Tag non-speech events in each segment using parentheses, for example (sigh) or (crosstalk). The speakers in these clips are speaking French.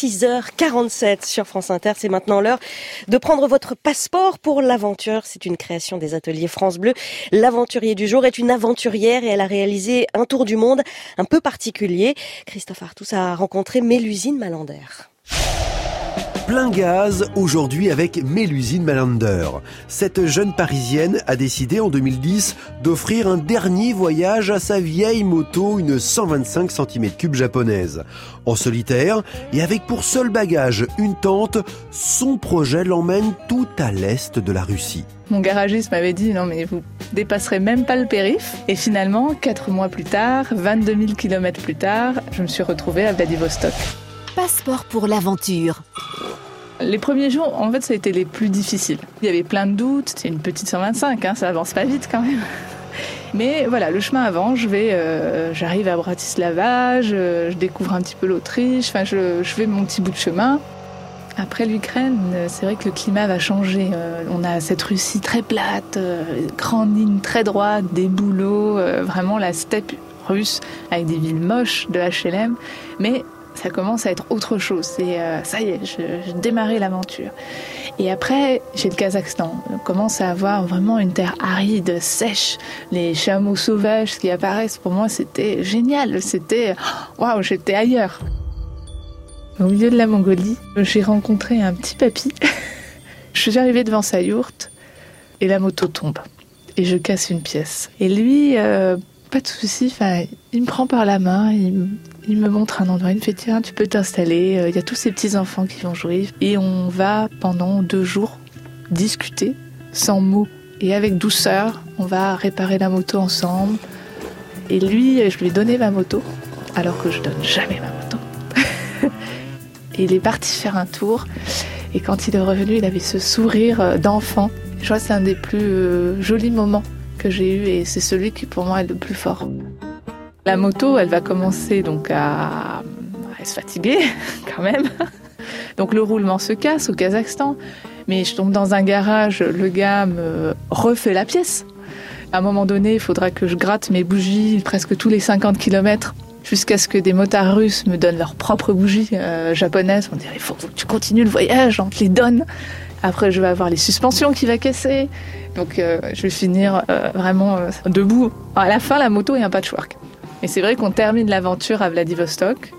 6h47 sur France Inter. C'est maintenant l'heure de prendre votre passeport pour l'aventure. C'est une création des ateliers France Bleu. L'aventurier du jour est une aventurière et elle a réalisé un tour du monde un peu particulier. Christophe Artus a rencontré Mélusine Malander plein gaz aujourd'hui avec Mélusine Malander. Cette jeune parisienne a décidé en 2010 d'offrir un dernier voyage à sa vieille moto, une 125 cm3 japonaise. En solitaire et avec pour seul bagage une tente, son projet l'emmène tout à l'est de la Russie. Mon garagiste m'avait dit non mais vous dépasserez même pas le périph. Et finalement, quatre mois plus tard, 22 000 km plus tard, je me suis retrouvée à Vladivostok. Passeport pour l'aventure. Les premiers jours, en fait, ça a été les plus difficiles. Il y avait plein de doutes. C'est une petite 125, hein, ça avance pas vite quand même. (laughs) Mais voilà, le chemin avance. Je vais, euh, j'arrive à Bratislava, je, découvre un petit peu l'Autriche. Enfin, je, fais mon petit bout de chemin. Après l'Ukraine, c'est vrai que le climat va changer. Euh, on a cette Russie très plate, euh, grande ligne très droite, des bouleaux, vraiment la steppe russe avec des villes moches de HLM. Mais ça commence à être autre chose. C'est euh, ça y est, je, démarrais l'aventure. Et après, j'ai le Kazakhstan. On commence à avoir vraiment une terre aride, sèche, les chameaux sauvages qui apparaissent. Pour moi, c'était génial. C'était waouh, j'étais ailleurs. Au milieu de la Mongolie, j'ai rencontré un petit papy. (laughs) je suis arrivée devant sa yourte et la moto tombe et je casse une pièce. Et lui, euh, pas de souci. Il me prend par la main, il, il me montre un endroit, il me fait tiens, tu peux t'installer, euh, il y a tous ces petits enfants qui vont jouer. Et on va pendant deux jours discuter sans mots et avec douceur. On va réparer la moto ensemble. Et lui, je lui ai donné ma moto, alors que je donne jamais ma moto. (laughs) et il est parti faire un tour. Et quand il est revenu, il avait ce sourire euh, d'enfant. Je crois que c'est un des plus euh, jolis moments que j'ai eu et c'est celui qui pour moi est le plus fort. La moto, elle va commencer donc à, se fatiguer (laughs) quand même. Donc le roulement se casse au Kazakhstan, mais je tombe dans un garage, le gars me refait la pièce. À un moment donné, il faudra que je gratte mes bougies presque tous les 50 km jusqu'à ce que des motards russes me donnent leurs propres bougies euh, japonaises. On dirait, il faut que tu continues le voyage, on te les donne. Après, je vais avoir les suspensions qui vont casser. Donc, euh, je vais finir euh, vraiment debout. À la fin, la moto est un patchwork. Et c'est vrai qu'on termine l'aventure à Vladivostok,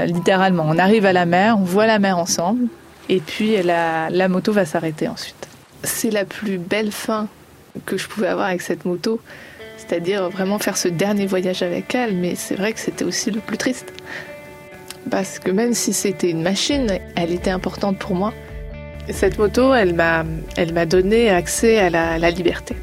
euh, littéralement. On arrive à la mer, on voit la mer ensemble, et puis la, la moto va s'arrêter ensuite. C'est la plus belle fin que je pouvais avoir avec cette moto, c'est-à-dire vraiment faire ce dernier voyage avec elle, mais c'est vrai que c'était aussi le plus triste. Parce que même si c'était une machine, elle était importante pour moi. Cette moto, elle m'a, donné accès à la, liberté.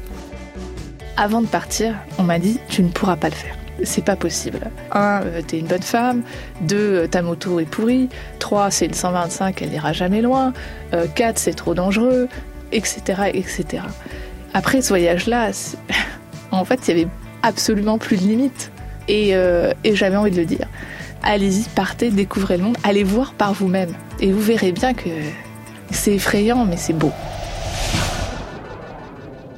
Avant de partir, on m'a dit, tu ne pourras pas le faire c'est pas possible. Un, euh, t'es une bonne femme. Deux, euh, ta moto est pourrie. Trois, c'est une 125, elle n'ira jamais loin. Euh, quatre, c'est trop dangereux, etc., etc. Après ce voyage-là, (laughs) en fait, il y avait absolument plus de limites. Et, et j'avais envie de le dire. Allez-y, partez, découvrez le monde, allez voir par vous-même. Et vous verrez bien que c'est effrayant, mais c'est beau.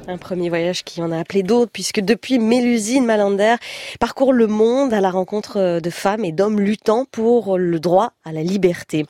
Un premier voyage qui en a appelé d'autres, puisque depuis Mélusine Malander parcourt le monde à la rencontre de femmes et d'hommes luttant pour le droit à la liberté.